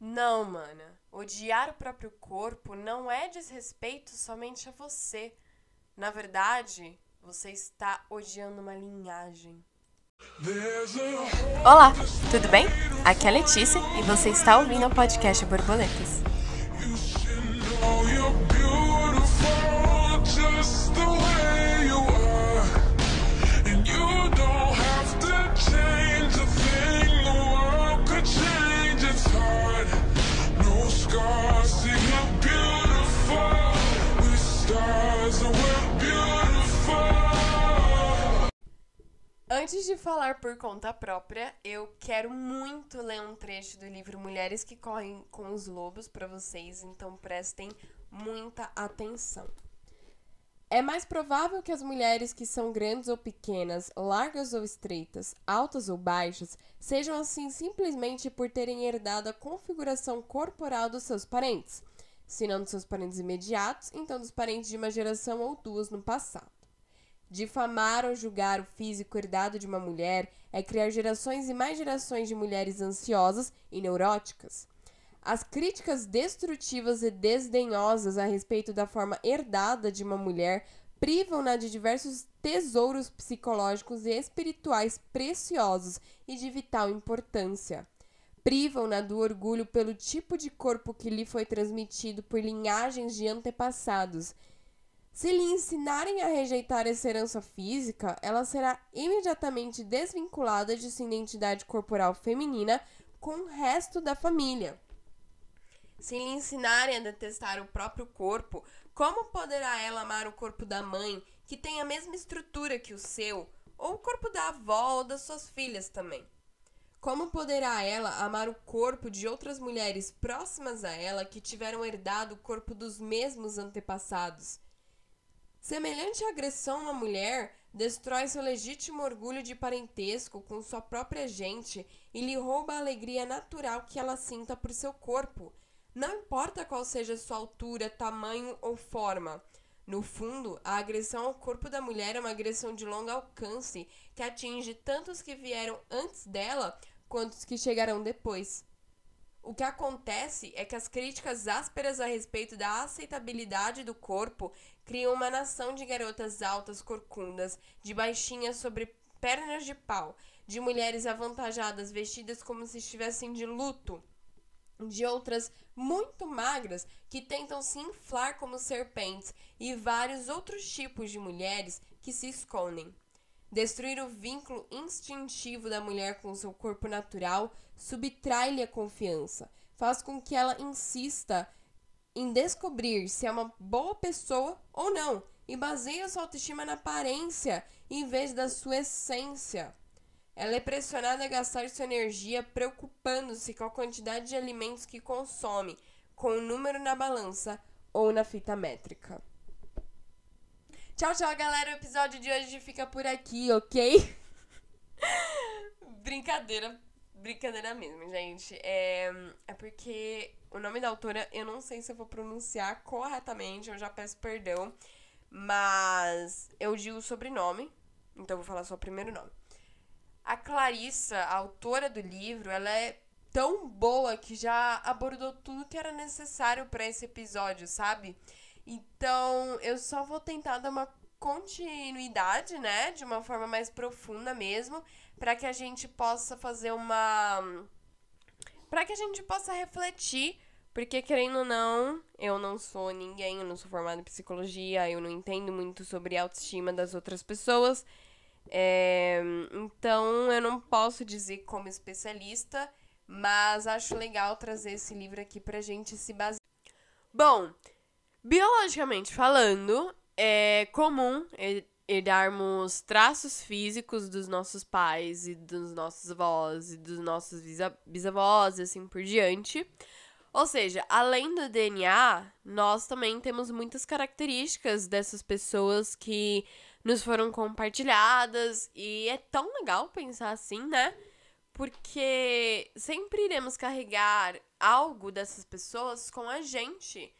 Não, mana. Odiar o próprio corpo não é desrespeito somente a você. Na verdade, você está odiando uma linhagem. Olá, tudo bem? Aqui é a Letícia e você está ouvindo o podcast Borboletas. Antes de falar por conta própria, eu quero muito ler um trecho do livro Mulheres que Correm com os Lobos para vocês, então prestem muita atenção. É mais provável que as mulheres que são grandes ou pequenas, largas ou estreitas, altas ou baixas, sejam assim simplesmente por terem herdado a configuração corporal dos seus parentes, se não dos seus parentes imediatos, então dos parentes de uma geração ou duas no passado. Difamar ou julgar o físico herdado de uma mulher é criar gerações e mais gerações de mulheres ansiosas e neuróticas. As críticas destrutivas e desdenhosas a respeito da forma herdada de uma mulher privam-na de diversos tesouros psicológicos e espirituais preciosos e de vital importância. Privam-na do orgulho pelo tipo de corpo que lhe foi transmitido por linhagens de antepassados. Se lhe ensinarem a rejeitar essa herança física, ela será imediatamente desvinculada de sua identidade corporal feminina com o resto da família. Se lhe ensinarem a detestar o próprio corpo, como poderá ela amar o corpo da mãe, que tem a mesma estrutura que o seu, ou o corpo da avó ou das suas filhas também? Como poderá ela amar o corpo de outras mulheres próximas a ela que tiveram herdado o corpo dos mesmos antepassados? Semelhante agressão à mulher destrói seu legítimo orgulho de parentesco com sua própria gente e lhe rouba a alegria natural que ela sinta por seu corpo não importa qual seja sua altura, tamanho ou forma. No fundo, a agressão ao corpo da mulher é uma agressão de longo alcance que atinge tanto os que vieram antes dela quanto os que chegarão depois. O que acontece é que as críticas ásperas a respeito da aceitabilidade do corpo criam uma nação de garotas altas corcundas, de baixinhas sobre pernas de pau, de mulheres avantajadas vestidas como se estivessem de luto de outras muito magras que tentam se inflar como serpentes e vários outros tipos de mulheres que se escondem. Destruir o vínculo instintivo da mulher com seu corpo natural subtrai-lhe a confiança, faz com que ela insista em descobrir se é uma boa pessoa ou não e baseia sua autoestima na aparência em vez da sua essência. Ela é pressionada a gastar sua energia preocupando-se com a quantidade de alimentos que consome, com o número na balança ou na fita métrica. Tchau, tchau, galera. O episódio de hoje fica por aqui, ok? brincadeira, brincadeira mesmo, gente. É, é porque o nome da autora eu não sei se eu vou pronunciar corretamente, eu já peço perdão. Mas eu digo o sobrenome, então eu vou falar só o primeiro nome. A Clarissa, a autora do livro, ela é tão boa que já abordou tudo que era necessário para esse episódio, sabe? Então, eu só vou tentar dar uma continuidade, né, de uma forma mais profunda mesmo, para que a gente possa fazer uma para que a gente possa refletir, porque querendo ou não, eu não sou ninguém, eu não sou formada em psicologia, eu não entendo muito sobre autoestima das outras pessoas. É, então, eu não posso dizer como especialista, mas acho legal trazer esse livro aqui pra gente se basear. Bom, biologicamente falando, é comum herdarmos traços físicos dos nossos pais e dos nossos avós e dos nossos bisavós e assim por diante. Ou seja, além do DNA, nós também temos muitas características dessas pessoas que nos foram compartilhadas e é tão legal pensar assim, né? Porque sempre iremos carregar algo dessas pessoas com a gente.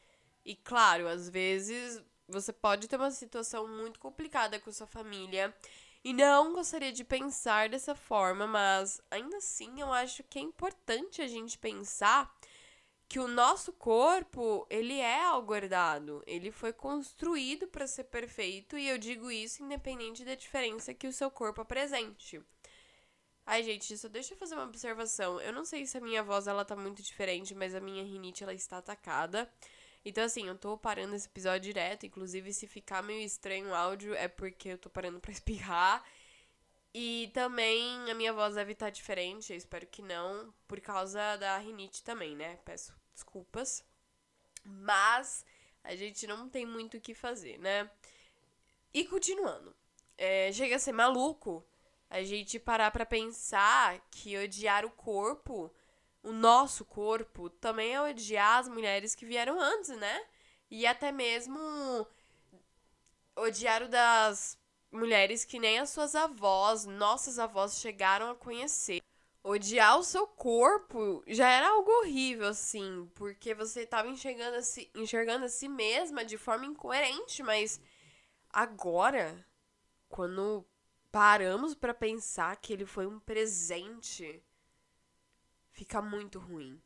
E claro, às vezes você pode ter uma situação muito complicada com sua família e não gostaria de pensar dessa forma, mas ainda assim eu acho que é importante a gente pensar que o nosso corpo, ele é algo herdado. Ele foi construído para ser perfeito e eu digo isso independente da diferença que o seu corpo apresente. Ai, gente, só deixa eu fazer uma observação. Eu não sei se a minha voz ela tá muito diferente, mas a minha rinite ela está atacada. Então, assim, eu tô parando esse episódio direto. Inclusive, se ficar meio estranho o áudio, é porque eu tô parando pra espirrar. E também a minha voz deve estar tá diferente, eu espero que não, por causa da rinite também, né? Peço desculpas. Mas a gente não tem muito o que fazer, né? E continuando. É, chega a ser maluco a gente parar pra pensar que odiar o corpo, o nosso corpo, também é odiar as mulheres que vieram antes, né? E até mesmo odiar o das mulheres que nem as suas avós, nossas avós, chegaram a conhecer. Odiar o seu corpo já era algo horrível, assim, porque você estava enxergando a, si, enxergando a si mesma de forma incoerente, mas agora, quando paramos para pensar que ele foi um presente, fica muito ruim.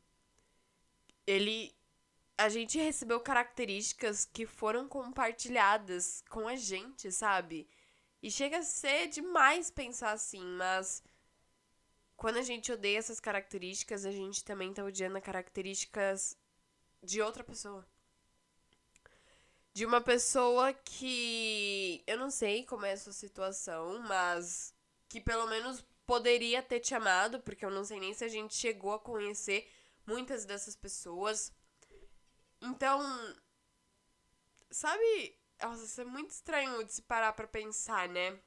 Ele. A gente recebeu características que foram compartilhadas com a gente, sabe? E chega a ser demais pensar assim, mas quando a gente odeia essas características, a gente também tá odiando características de outra pessoa de uma pessoa que eu não sei como é a sua situação, mas que pelo menos poderia ter te amado, porque eu não sei nem se a gente chegou a conhecer muitas dessas pessoas. Então, sabe, nossa, isso é muito estranho de se parar para pensar, né?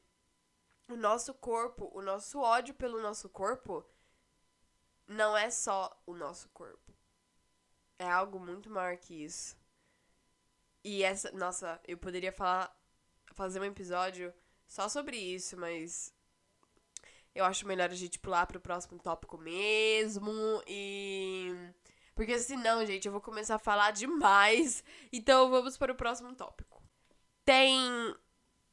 O nosso corpo, o nosso ódio pelo nosso corpo não é só o nosso corpo. É algo muito maior que isso. E essa, nossa, eu poderia falar, fazer um episódio só sobre isso, mas eu acho melhor a gente pular pro próximo tópico mesmo e porque senão, gente, eu vou começar a falar demais. Então vamos para o próximo tópico. Tem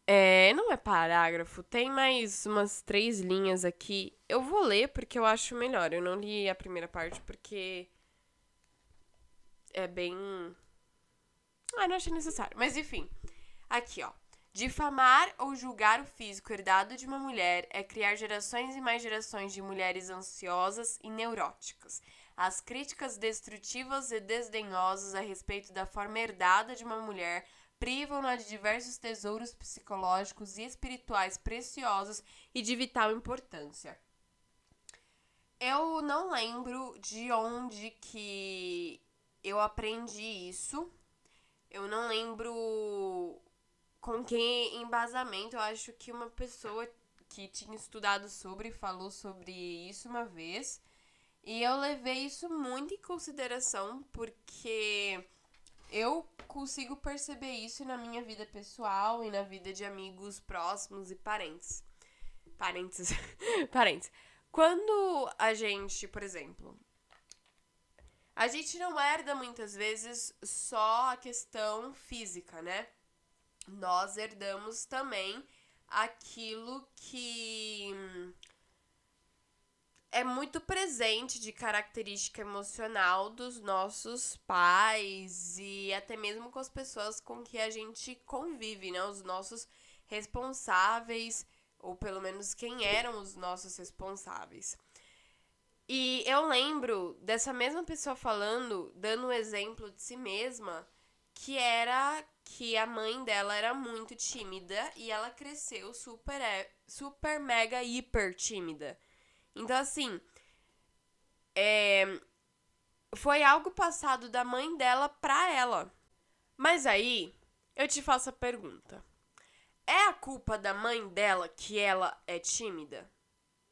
é, não é parágrafo, tem mais umas três linhas aqui. Eu vou ler porque eu acho melhor. Eu não li a primeira parte porque é bem ah, não achei necessário. Mas enfim, aqui ó. Difamar ou julgar o físico herdado de uma mulher é criar gerações e mais gerações de mulheres ansiosas e neuróticas. As críticas destrutivas e desdenhosas a respeito da forma herdada de uma mulher privam-na de diversos tesouros psicológicos e espirituais preciosos e de vital importância. Eu não lembro de onde que eu aprendi isso, eu não lembro com que embasamento. Eu acho que uma pessoa que tinha estudado sobre falou sobre isso uma vez. E eu levei isso muito em consideração porque eu consigo perceber isso na minha vida pessoal e na vida de amigos próximos e parentes. Parentes. parentes. Quando a gente, por exemplo, a gente não herda muitas vezes só a questão física, né? Nós herdamos também aquilo que é muito presente de característica emocional dos nossos pais e até mesmo com as pessoas com que a gente convive, né? Os nossos responsáveis, ou pelo menos quem eram os nossos responsáveis. E eu lembro dessa mesma pessoa falando, dando um exemplo de si mesma, que era que a mãe dela era muito tímida e ela cresceu super, é, super mega hiper tímida. Então, assim, é, foi algo passado da mãe dela pra ela. Mas aí, eu te faço a pergunta: é a culpa da mãe dela que ela é tímida?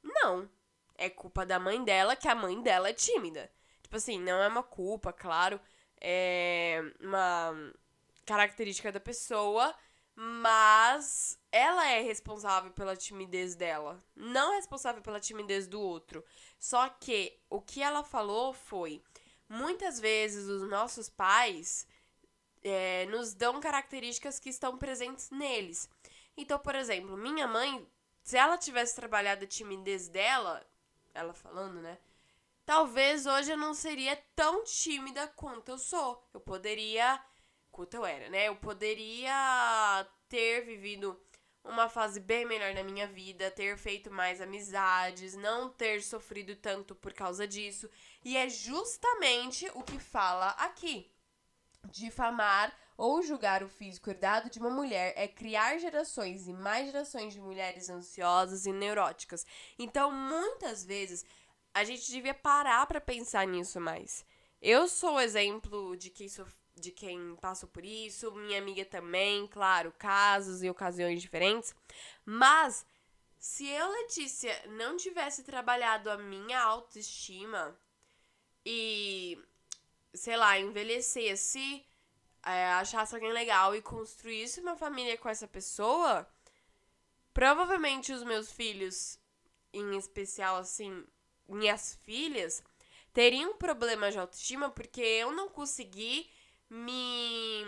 Não é culpa da mãe dela, que a mãe dela é tímida. Tipo assim, não é uma culpa, claro, é uma característica da pessoa, mas ela é responsável pela timidez dela, não responsável pela timidez do outro. Só que o que ela falou foi: muitas vezes os nossos pais é, nos dão características que estão presentes neles. Então, por exemplo, minha mãe, se ela tivesse trabalhado a timidez dela, ela falando, né? Talvez hoje eu não seria tão tímida quanto eu sou. Eu poderia. Quanto eu era, né? Eu poderia ter vivido uma fase bem melhor na minha vida, ter feito mais amizades, não ter sofrido tanto por causa disso. E é justamente o que fala aqui. Difamar ou julgar o físico herdado de uma mulher é criar gerações e mais gerações de mulheres ansiosas e neuróticas. Então, muitas vezes, a gente devia parar para pensar nisso mais. Eu sou exemplo de quem sofreu de quem passou por isso, minha amiga também, claro, casos e ocasiões diferentes. Mas se eu, Letícia, não tivesse trabalhado a minha autoestima e, sei lá, envelhecesse, é, achasse alguém legal e construísse uma família com essa pessoa, provavelmente os meus filhos, em especial, assim, minhas filhas, teriam problemas de autoestima porque eu não consegui me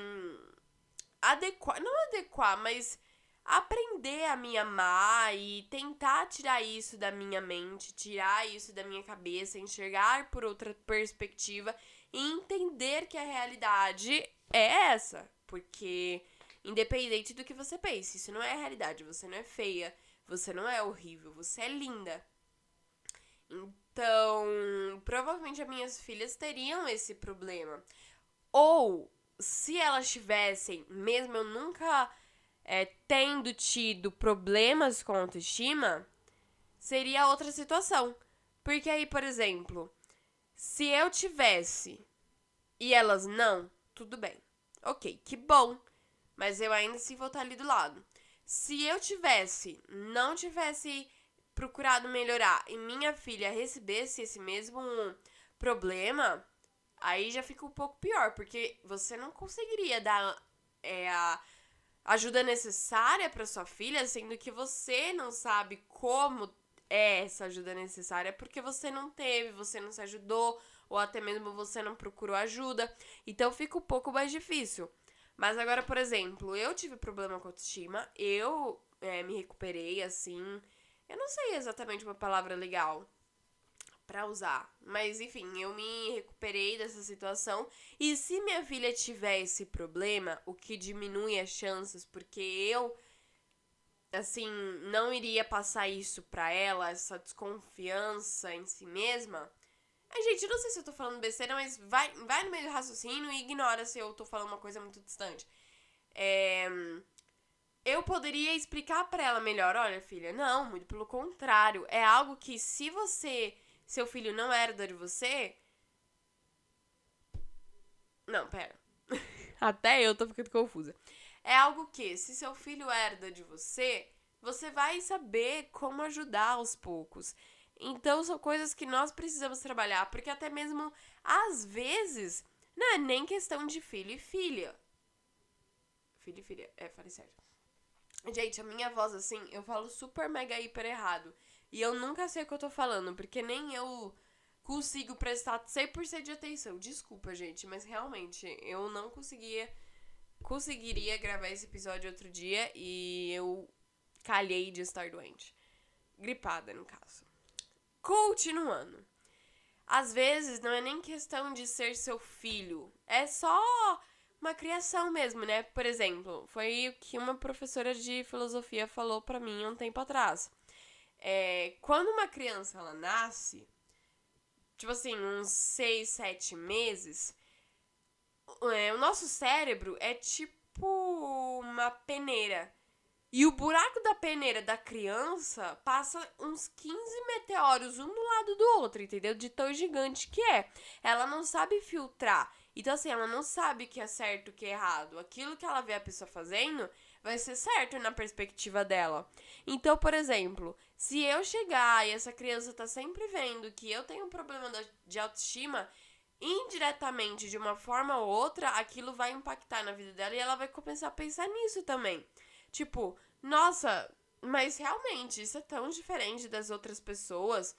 adequar, não adequar, mas aprender a me amar e tentar tirar isso da minha mente, tirar isso da minha cabeça, enxergar por outra perspectiva e entender que a realidade é essa, porque independente do que você pense, isso não é a realidade, você não é feia, você não é horrível, você é linda. Então, provavelmente as minhas filhas teriam esse problema. Ou, se elas tivessem, mesmo eu nunca é, tendo tido problemas com autoestima, seria outra situação. Porque aí, por exemplo, se eu tivesse e elas não, tudo bem. Ok, que bom. Mas eu ainda assim vou estar ali do lado. Se eu tivesse, não tivesse procurado melhorar e minha filha recebesse esse mesmo problema, aí já fica um pouco pior, porque você não conseguiria dar é, a ajuda necessária para sua filha, sendo que você não sabe como é essa ajuda necessária, porque você não teve, você não se ajudou, ou até mesmo você não procurou ajuda. Então fica um pouco mais difícil. Mas agora, por exemplo, eu tive problema com autoestima, eu é, me recuperei assim. Eu não sei exatamente uma palavra legal para usar. Mas enfim, eu me recuperei dessa situação. E se minha filha tiver esse problema, o que diminui as chances, porque eu assim, não iria passar isso pra ela, essa desconfiança em si mesma. Ai, gente, não sei se eu tô falando besteira, mas vai, vai no meio do raciocínio e ignora se eu tô falando uma coisa muito distante. É, eu poderia explicar para ela melhor, olha, filha, não, muito pelo contrário, é algo que se você seu filho não herda de você. Não, pera. Até eu tô ficando confusa. É algo que, se seu filho herda de você, você vai saber como ajudar aos poucos. Então, são coisas que nós precisamos trabalhar, porque até mesmo, às vezes, não é nem questão de filho e filha. Filho e filha, é, falei certo. Gente, a minha voz, assim, eu falo super mega hiper errado. E eu nunca sei o que eu tô falando, porque nem eu consigo prestar 100% de atenção. Desculpa, gente, mas realmente eu não conseguia conseguiria gravar esse episódio outro dia e eu calhei de estar doente. Gripada, no caso. Continuando. Às vezes não é nem questão de ser seu filho, é só uma criação mesmo, né? Por exemplo, foi o que uma professora de filosofia falou para mim um tempo atrás. É, quando uma criança ela nasce, tipo assim, uns 6, 7 meses, é, o nosso cérebro é tipo uma peneira. E o buraco da peneira da criança passa uns 15 meteoros um do lado do outro, entendeu? De tão gigante que é. Ela não sabe filtrar. Então, assim, ela não sabe o que é certo o que é errado. Aquilo que ela vê a pessoa fazendo vai ser certo na perspectiva dela. Então, por exemplo, se eu chegar e essa criança tá sempre vendo que eu tenho um problema de autoestima, indiretamente, de uma forma ou outra, aquilo vai impactar na vida dela e ela vai começar a pensar nisso também. Tipo, nossa, mas realmente isso é tão diferente das outras pessoas.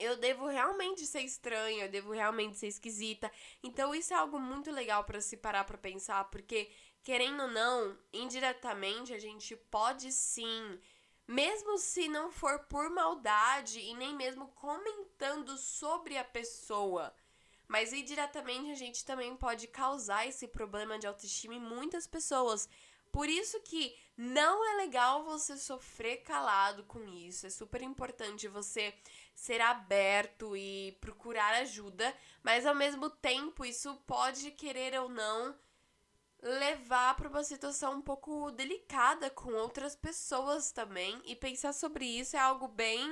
Eu devo realmente ser estranha, eu devo realmente ser esquisita. Então isso é algo muito legal para se parar para pensar, porque querendo ou não, indiretamente a gente pode sim mesmo se não for por maldade e nem mesmo comentando sobre a pessoa. Mas indiretamente a gente também pode causar esse problema de autoestima em muitas pessoas. Por isso que não é legal você sofrer calado com isso. É super importante você ser aberto e procurar ajuda, mas ao mesmo tempo isso pode querer ou não levar para uma situação um pouco delicada com outras pessoas também. E pensar sobre isso é algo bem.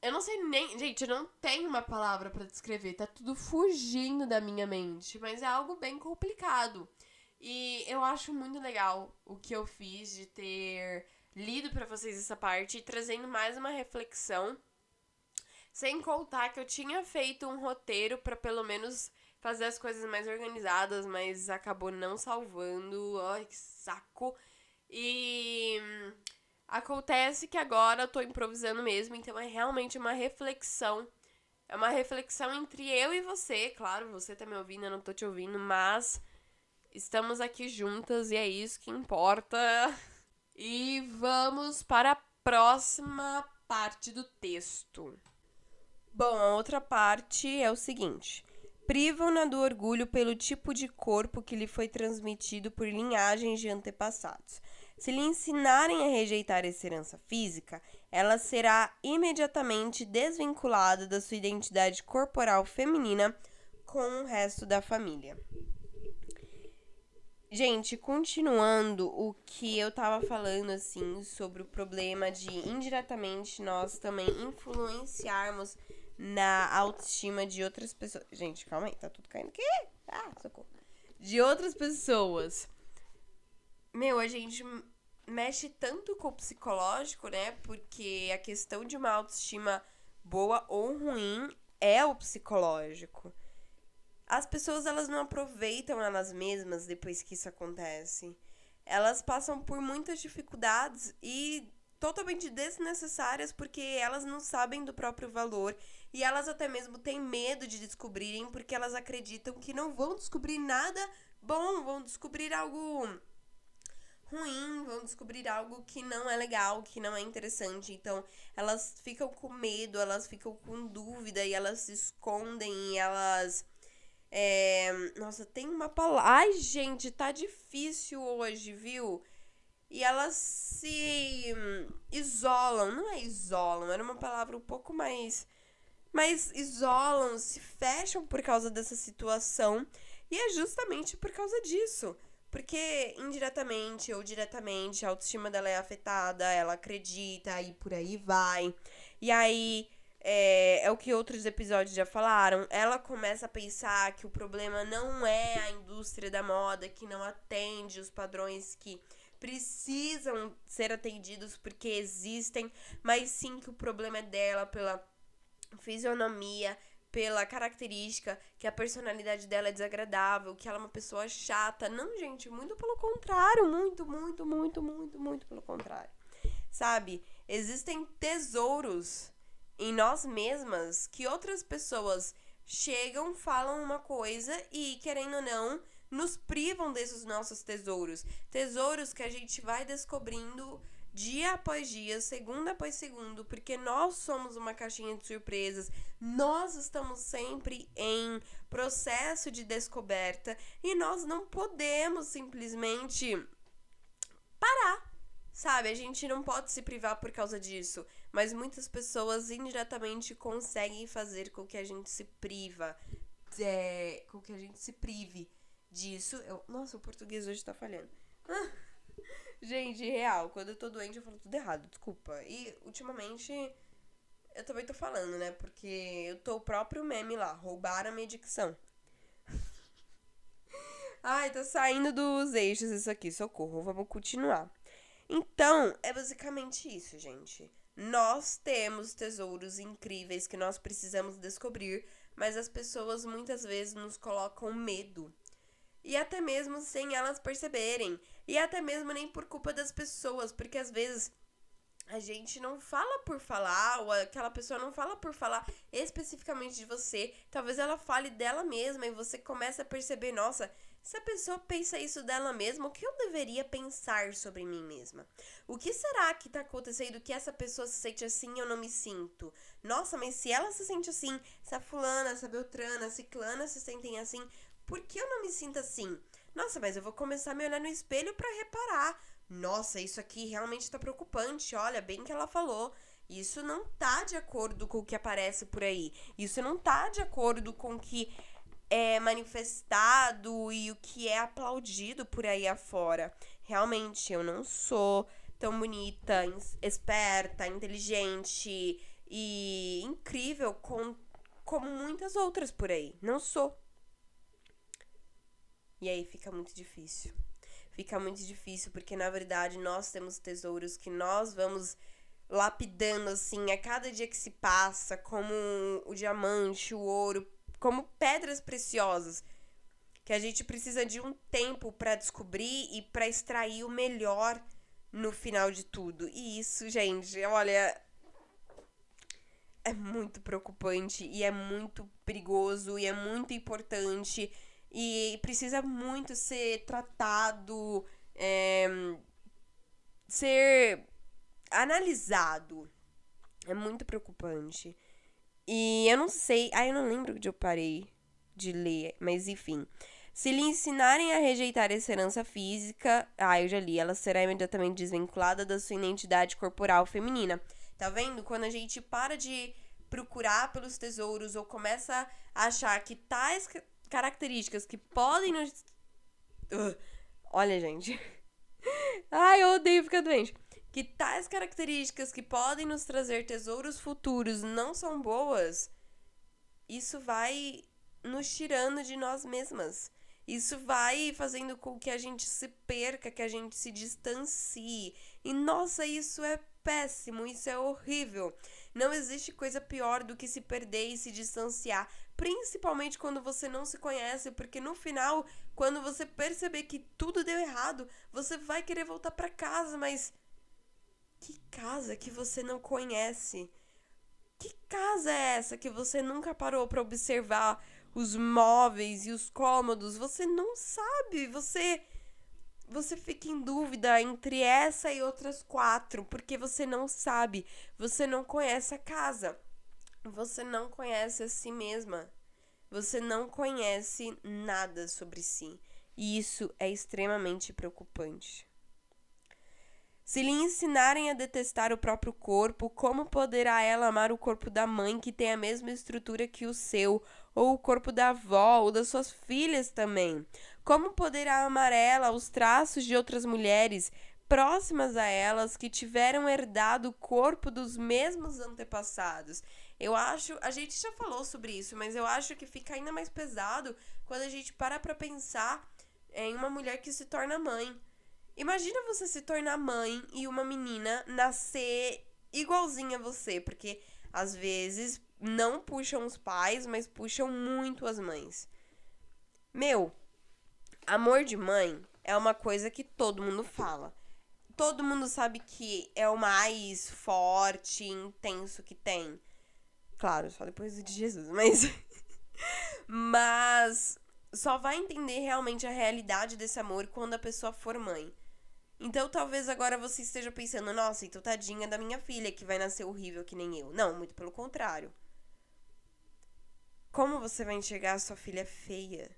Eu não sei nem. Gente, eu não tenho uma palavra para descrever, tá tudo fugindo da minha mente, mas é algo bem complicado. E eu acho muito legal o que eu fiz de ter lido para vocês essa parte trazendo mais uma reflexão. Sem contar que eu tinha feito um roteiro para pelo menos fazer as coisas mais organizadas, mas acabou não salvando. Ai, que saco. E acontece que agora eu tô improvisando mesmo, então é realmente uma reflexão. É uma reflexão entre eu e você, claro, você tá me ouvindo, eu não tô te ouvindo, mas estamos aqui juntas e é isso que importa. E vamos para a próxima parte do texto. Bom, a outra parte é o seguinte: privam-na do orgulho pelo tipo de corpo que lhe foi transmitido por linhagens de antepassados. Se lhe ensinarem a rejeitar essa herança física, ela será imediatamente desvinculada da sua identidade corporal feminina com o resto da família. Gente, continuando o que eu tava falando, assim, sobre o problema de indiretamente nós também influenciarmos na autoestima de outras pessoas. Gente, calma aí, tá tudo caindo aqui. Ah, socorro. De outras pessoas. Meu, a gente mexe tanto com o psicológico, né? Porque a questão de uma autoestima boa ou ruim é o psicológico. As pessoas elas não aproveitam elas mesmas depois que isso acontece. Elas passam por muitas dificuldades e totalmente desnecessárias porque elas não sabem do próprio valor e elas até mesmo têm medo de descobrirem porque elas acreditam que não vão descobrir nada bom, vão descobrir algo ruim, vão descobrir algo que não é legal, que não é interessante. Então, elas ficam com medo, elas ficam com dúvida e elas se escondem e elas. É... Nossa, tem uma palavra. Ai, gente, tá difícil hoje, viu? E elas se isolam. Não é isolam, era uma palavra um pouco mais mas isolam, se fecham por causa dessa situação. E é justamente por causa disso. Porque indiretamente ou diretamente a autoestima dela é afetada, ela acredita e por aí vai. E aí é, é, o que outros episódios já falaram. Ela começa a pensar que o problema não é a indústria da moda, que não atende os padrões que precisam ser atendidos porque existem, mas sim que o problema é dela pela fisionomia, pela característica que a personalidade dela é desagradável, que ela é uma pessoa chata. Não, gente, muito pelo contrário, muito, muito, muito, muito, muito pelo contrário. Sabe? Existem tesouros em nós mesmas que outras pessoas chegam, falam uma coisa e, querendo ou não, nos privam desses nossos tesouros. Tesouros que a gente vai descobrindo dia após dia, segundo após segundo, porque nós somos uma caixinha de surpresas, nós estamos sempre em processo de descoberta e nós não podemos simplesmente parar. Sabe, a gente não pode se privar por causa disso, mas muitas pessoas indiretamente conseguem fazer com que a gente se priva, é, com que a gente se prive disso. Eu, nossa, o português hoje tá falhando. Gente, real, quando eu tô doente eu falo tudo errado, desculpa. E ultimamente eu também tô falando, né? Porque eu tô o próprio meme lá, roubaram a minha dicção. Ai, tá saindo dos eixos isso aqui, socorro, vamos continuar. Então, é basicamente isso, gente. Nós temos tesouros incríveis que nós precisamos descobrir, mas as pessoas muitas vezes nos colocam medo e até mesmo sem elas perceberem. E até mesmo nem por culpa das pessoas, porque às vezes a gente não fala por falar, ou aquela pessoa não fala por falar especificamente de você. Talvez ela fale dela mesma e você começa a perceber, nossa, Se a pessoa pensa isso dela mesma, o que eu deveria pensar sobre mim mesma? O que será que tá acontecendo que essa pessoa se sente assim e eu não me sinto? Nossa, mas se ela se sente assim, se a fulana, se a beltrana, a ciclana se sentem assim, por que eu não me sinto assim? Nossa, mas eu vou começar a me olhar no espelho para reparar. Nossa, isso aqui realmente tá preocupante. Olha, bem que ela falou. Isso não tá de acordo com o que aparece por aí. Isso não tá de acordo com o que é manifestado e o que é aplaudido por aí afora. Realmente, eu não sou tão bonita, esperta, inteligente e incrível com, como muitas outras por aí. Não sou. E aí fica muito difícil. Fica muito difícil porque na verdade nós temos tesouros que nós vamos lapidando assim a cada dia que se passa, como o diamante, o ouro, como pedras preciosas, que a gente precisa de um tempo para descobrir e para extrair o melhor no final de tudo. E isso, gente, olha, é muito preocupante e é muito perigoso e é muito importante e precisa muito ser tratado, é, ser analisado. É muito preocupante. E eu não sei. Ah, eu não lembro onde eu parei de ler, mas enfim. Se lhe ensinarem a rejeitar essa herança física, ah, eu já li, ela será imediatamente desvinculada da sua identidade corporal feminina. Tá vendo? Quando a gente para de procurar pelos tesouros ou começa a achar que tais características que podem nos. Uh, olha, gente. Ai, eu odeio ficar doente que tais características que podem nos trazer tesouros futuros não são boas, isso vai nos tirando de nós mesmas. Isso vai fazendo com que a gente se perca, que a gente se distancie. E nossa, isso é péssimo, isso é horrível. Não existe coisa pior do que se perder e se distanciar, principalmente quando você não se conhece, porque no final, quando você perceber que tudo deu errado, você vai querer voltar para casa, mas que casa que você não conhece? Que casa é essa que você nunca parou para observar os móveis e os cômodos? Você não sabe, você você fica em dúvida entre essa e outras quatro, porque você não sabe, você não conhece a casa. Você não conhece a si mesma. Você não conhece nada sobre si. E isso é extremamente preocupante. Se lhe ensinarem a detestar o próprio corpo, como poderá ela amar o corpo da mãe que tem a mesma estrutura que o seu, ou o corpo da avó ou das suas filhas também? Como poderá amar ela os traços de outras mulheres próximas a elas que tiveram herdado o corpo dos mesmos antepassados? Eu acho, a gente já falou sobre isso, mas eu acho que fica ainda mais pesado quando a gente para para pensar em uma mulher que se torna mãe Imagina você se tornar mãe e uma menina nascer igualzinha a você, porque às vezes não puxam os pais, mas puxam muito as mães. Meu, amor de mãe é uma coisa que todo mundo fala. Todo mundo sabe que é o mais forte, intenso que tem. Claro, só depois de Jesus, mas. mas só vai entender realmente a realidade desse amor quando a pessoa for mãe. Então talvez agora você esteja pensando, nossa, então tadinha da minha filha que vai nascer horrível que nem eu. Não, muito pelo contrário. Como você vai enxergar a sua filha feia?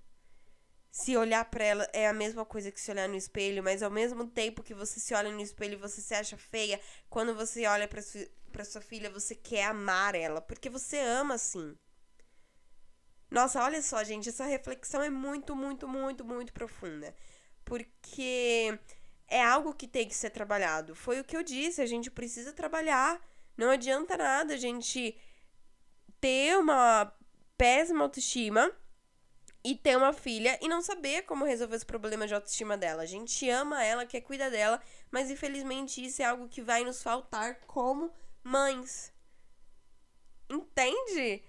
Se olhar para ela é a mesma coisa que se olhar no espelho, mas ao mesmo tempo que você se olha no espelho e você se acha feia, quando você olha para sua, pra sua filha, você quer amar ela, porque você ama assim. Nossa, olha só, gente, essa reflexão é muito, muito, muito, muito profunda. Porque é algo que tem que ser trabalhado. Foi o que eu disse, a gente precisa trabalhar. Não adianta nada a gente ter uma péssima autoestima e ter uma filha e não saber como resolver os problemas de autoestima dela. A gente ama ela, quer cuidar dela, mas infelizmente isso é algo que vai nos faltar como mães. Entende?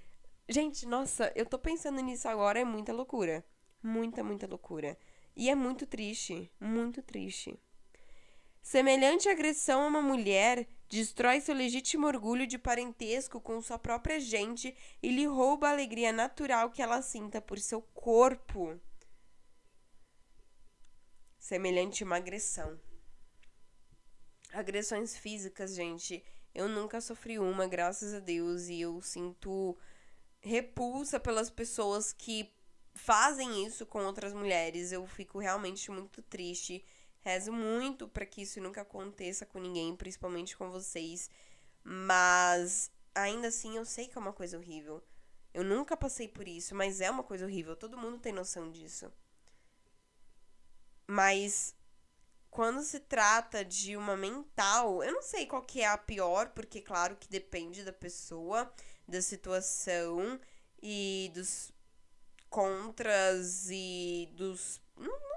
Gente, nossa, eu tô pensando nisso agora, é muita loucura. Muita, muita loucura. E é muito triste, muito triste. Semelhante agressão a uma mulher destrói seu legítimo orgulho de parentesco com sua própria gente e lhe rouba a alegria natural que ela sinta por seu corpo. semelhante a uma agressão. Agressões físicas, gente, eu nunca sofri uma, graças a Deus, e eu sinto repulsa pelas pessoas que fazem isso com outras mulheres. Eu fico realmente muito triste. Rezo muito para que isso nunca aconteça com ninguém, principalmente com vocês. Mas ainda assim eu sei que é uma coisa horrível. Eu nunca passei por isso, mas é uma coisa horrível. Todo mundo tem noção disso. Mas quando se trata de uma mental, eu não sei qual que é a pior, porque claro que depende da pessoa, da situação e dos contras e dos não,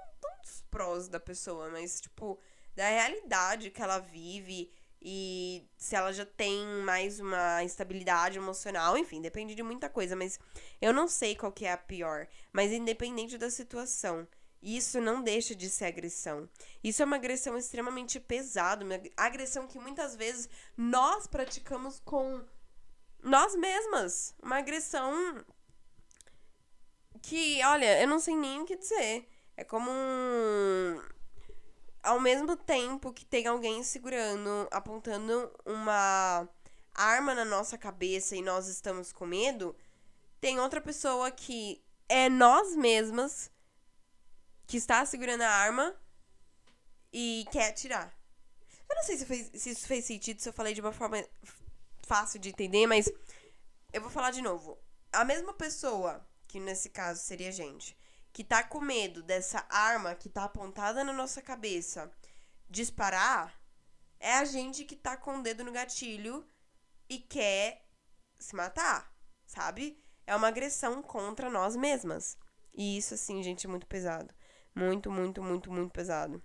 dos prós da pessoa, mas tipo da realidade que ela vive e se ela já tem mais uma instabilidade emocional, enfim, depende de muita coisa, mas eu não sei qual que é a pior, mas independente da situação, isso não deixa de ser agressão. Isso é uma agressão extremamente pesada, uma agressão que muitas vezes nós praticamos com nós mesmas, uma agressão que, olha, eu não sei nem o que dizer. É como um ao mesmo tempo que tem alguém segurando, apontando uma arma na nossa cabeça e nós estamos com medo, tem outra pessoa que é nós mesmas que está segurando a arma e quer atirar. Eu não sei se, fez, se isso fez sentido, se eu falei de uma forma fácil de entender, mas eu vou falar de novo. A mesma pessoa, que nesse caso seria a gente, que tá com medo dessa arma que tá apontada na nossa cabeça disparar, é a gente que tá com o dedo no gatilho e quer se matar, sabe? É uma agressão contra nós mesmas. E isso, assim, gente, é muito pesado. Muito, muito, muito, muito pesado.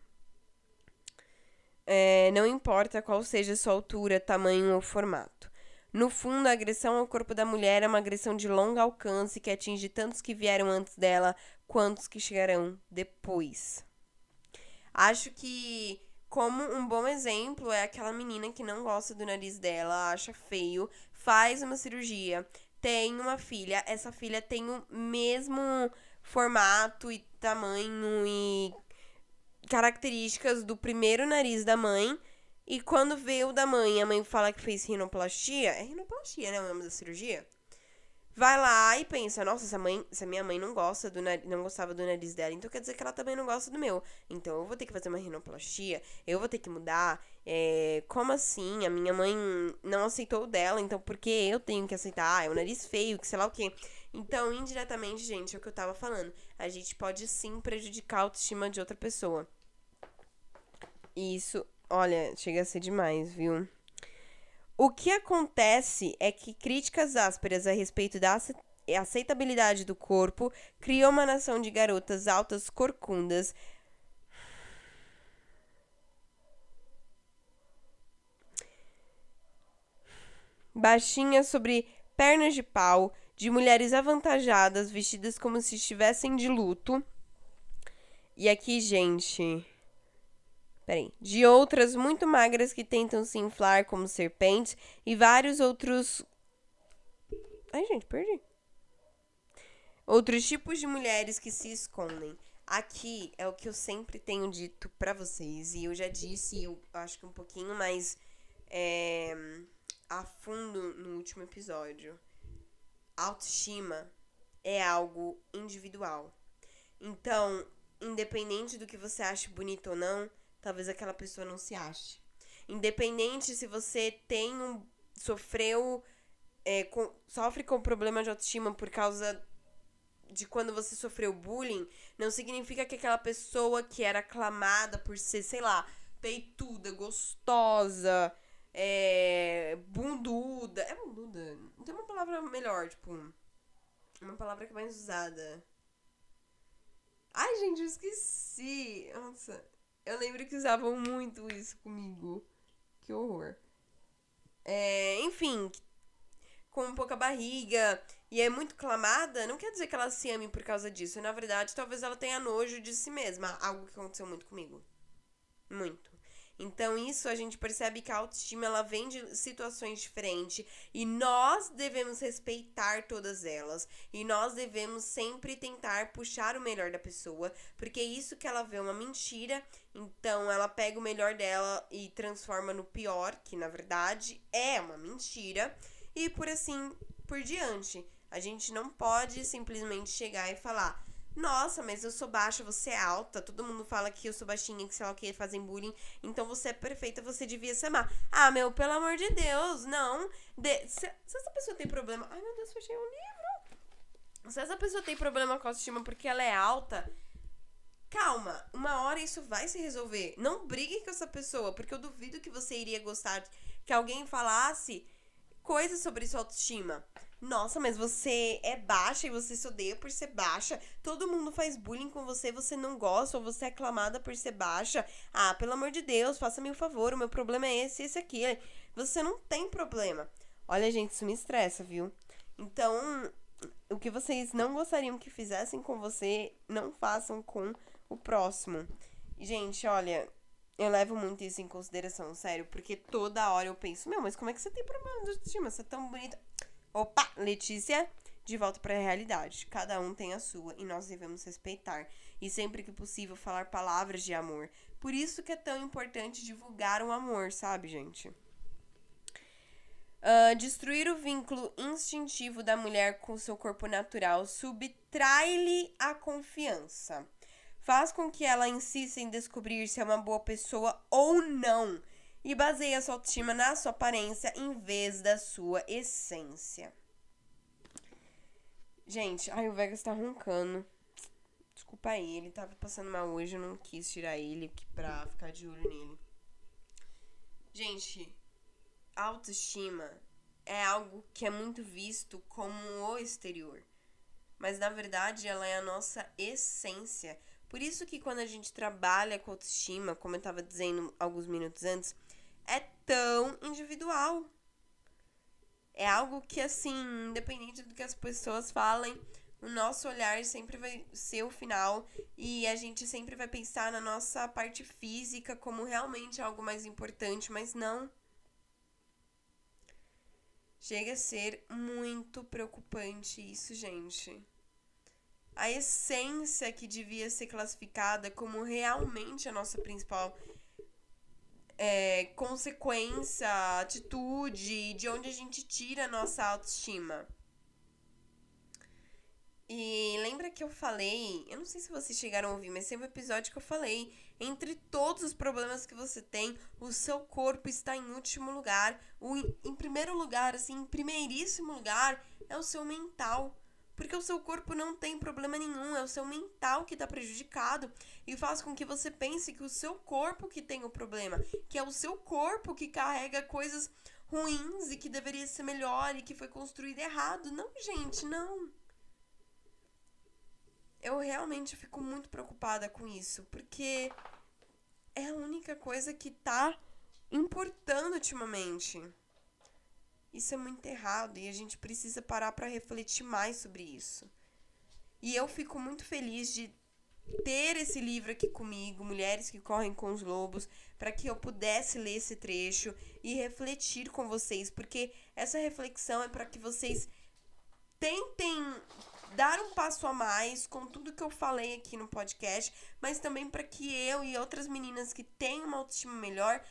É, não importa qual seja sua altura, tamanho ou formato. No fundo, a agressão ao corpo da mulher é uma agressão de longo alcance que atinge tantos que vieram antes dela quantos que chegarão depois. Acho que, como um bom exemplo, é aquela menina que não gosta do nariz dela, acha feio, faz uma cirurgia, tem uma filha, essa filha tem o mesmo formato e tamanho e características do primeiro nariz da mãe e quando vê o da mãe, a mãe fala que fez rinoplastia. É rinoplastia, né? O nome da cirurgia? Vai lá e pensa, nossa, se a, mãe, se a minha mãe não gosta do nariz, não gostava do nariz dela, então quer dizer que ela também não gosta do meu. Então eu vou ter que fazer uma rinoplastia, eu vou ter que mudar. É, como assim? A minha mãe não aceitou o dela, então por que eu tenho que aceitar? Ah, é o nariz feio, que sei lá o quê. Então, indiretamente, gente, é o que eu tava falando. A gente pode sim prejudicar a autoestima de outra pessoa. Isso Olha, chega a ser demais, viu? O que acontece é que críticas ásperas a respeito da aceitabilidade do corpo criou uma nação de garotas altas corcundas. Baixinhas sobre pernas de pau, de mulheres avantajadas, vestidas como se estivessem de luto. E aqui, gente. Peraí. De outras muito magras que tentam se inflar como serpentes e vários outros. Ai, gente, perdi. Outros tipos de mulheres que se escondem. Aqui é o que eu sempre tenho dito para vocês. E eu já disse, eu acho que um pouquinho mais é, a fundo no último episódio. Autoestima é algo individual. Então, independente do que você ache bonito ou não, talvez aquela pessoa não se ache. Independente se você tem um. sofreu. É, com, sofre com problema de autoestima por causa de quando você sofreu bullying, não significa que aquela pessoa que era aclamada por ser, sei lá, peituda, gostosa, é, bunduda. É bunduda? Não tem uma palavra melhor, tipo. Uma palavra que é mais usada. Ai, gente, eu esqueci. Nossa. Eu lembro que usavam muito isso comigo. Que horror. É, enfim, com pouca barriga e é muito clamada, não quer dizer que ela se ame por causa disso. Na verdade, talvez ela tenha nojo de si mesma. Algo que aconteceu muito comigo. Muito. Então, isso a gente percebe que a autoestima ela vem de situações diferentes e nós devemos respeitar todas elas. E nós devemos sempre tentar puxar o melhor da pessoa, porque é isso que ela vê uma mentira, então ela pega o melhor dela e transforma no pior, que na verdade é uma mentira, e por assim por diante. A gente não pode simplesmente chegar e falar: nossa, mas eu sou baixa, você é alta. Todo mundo fala que eu sou baixinha, que sei lá o que, fazem bullying. Então você é perfeita, você devia se amar. Ah, meu, pelo amor de Deus, não. De... Se, se, essa pessoa tem problema. Ai, meu Deus, fechei um livro. Se essa pessoa tem problema com a autoestima porque ela é alta. Calma, uma hora isso vai se resolver. Não brigue com essa pessoa, porque eu duvido que você iria gostar que alguém falasse coisas sobre sua autoestima. Nossa, mas você é baixa e você se odeia por ser baixa. Todo mundo faz bullying com você, você não gosta, ou você é aclamada por ser baixa. Ah, pelo amor de Deus, faça-me um favor, o meu problema é esse, esse aqui. Você não tem problema. Olha, gente, isso me estressa, viu? Então, o que vocês não gostariam que fizessem com você, não façam com o próximo. Gente, olha, eu levo muito isso em consideração, sério, porque toda hora eu penso, meu, mas como é que você tem problema de autoestima? Você é tão bonita. Opa, Letícia, de volta para a realidade. Cada um tem a sua e nós devemos respeitar e sempre que possível falar palavras de amor. Por isso que é tão importante divulgar o amor, sabe, gente? Uh, destruir o vínculo instintivo da mulher com seu corpo natural subtrai-lhe a confiança. Faz com que ela insista em descobrir se é uma boa pessoa ou não e baseia sua autoestima na sua aparência em vez da sua essência. Gente, ai, o Vegas tá roncando. Desculpa aí, ele tava passando mal hoje, eu não quis tirar ele pra ficar de olho nele. Gente, autoestima é algo que é muito visto como o exterior. Mas na verdade ela é a nossa essência. Por isso que quando a gente trabalha com autoestima, como eu estava dizendo alguns minutos antes, é tão individual. É algo que, assim, independente do que as pessoas falem, o nosso olhar sempre vai ser o final e a gente sempre vai pensar na nossa parte física como realmente algo mais importante, mas não. Chega a ser muito preocupante isso, gente. A essência que devia ser classificada como realmente a nossa principal é, consequência, atitude, de onde a gente tira a nossa autoestima. E lembra que eu falei, eu não sei se vocês chegaram a ouvir, mas tem um episódio que eu falei, entre todos os problemas que você tem, o seu corpo está em último lugar. O, em primeiro lugar, assim, em primeiríssimo lugar, é o seu mental. Porque o seu corpo não tem problema nenhum, é o seu mental que está prejudicado e faz com que você pense que o seu corpo que tem o problema, que é o seu corpo que carrega coisas ruins e que deveria ser melhor e que foi construído errado. Não, gente, não. Eu realmente fico muito preocupada com isso, porque é a única coisa que tá importando ultimamente. Isso é muito errado e a gente precisa parar para refletir mais sobre isso. E eu fico muito feliz de ter esse livro aqui comigo, Mulheres que Correm com os Lobos, para que eu pudesse ler esse trecho e refletir com vocês, porque essa reflexão é para que vocês tentem dar um passo a mais com tudo que eu falei aqui no podcast, mas também para que eu e outras meninas que têm uma autoestima melhor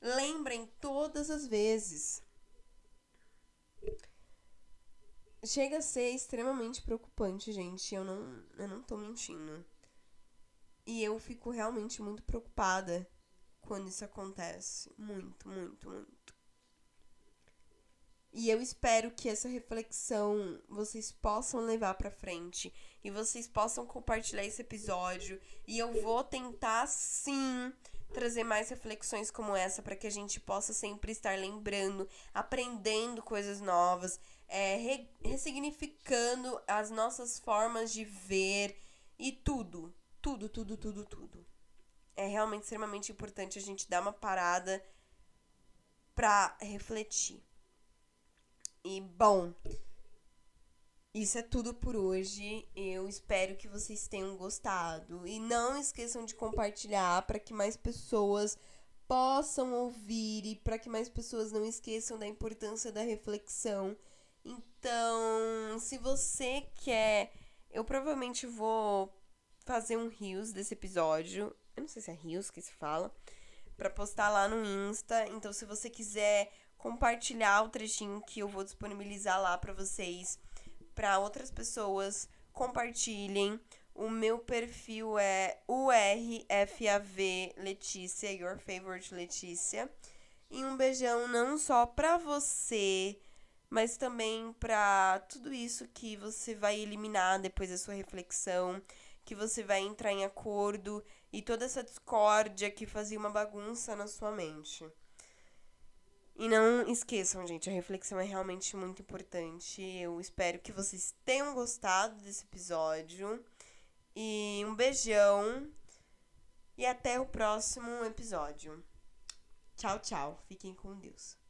lembrem todas as vezes Chega a ser extremamente preocupante, gente. Eu não, eu não tô mentindo. E eu fico realmente muito preocupada quando isso acontece. Muito, muito, muito. E eu espero que essa reflexão vocês possam levar para frente e vocês possam compartilhar esse episódio. E eu vou tentar sim trazer mais reflexões como essa para que a gente possa sempre estar lembrando, aprendendo coisas novas, é, re ressignificando as nossas formas de ver e tudo, tudo, tudo, tudo, tudo. É realmente extremamente importante a gente dar uma parada para refletir. E bom, isso é tudo por hoje. Eu espero que vocês tenham gostado. E não esqueçam de compartilhar para que mais pessoas possam ouvir e para que mais pessoas não esqueçam da importância da reflexão. Então, se você quer, eu provavelmente vou fazer um rios desse episódio. Eu não sei se é rios que se fala, para postar lá no Insta. Então, se você quiser compartilhar o trechinho que eu vou disponibilizar lá para vocês, para outras pessoas compartilhem. O meu perfil é URFAV Letícia, Your Favorite Letícia. E um beijão não só pra você, mas também pra tudo isso que você vai eliminar depois da sua reflexão, que você vai entrar em acordo e toda essa discórdia que fazia uma bagunça na sua mente. E não esqueçam, gente, a reflexão é realmente muito importante. Eu espero que vocês tenham gostado desse episódio. E um beijão. E até o próximo episódio. Tchau, tchau. Fiquem com Deus.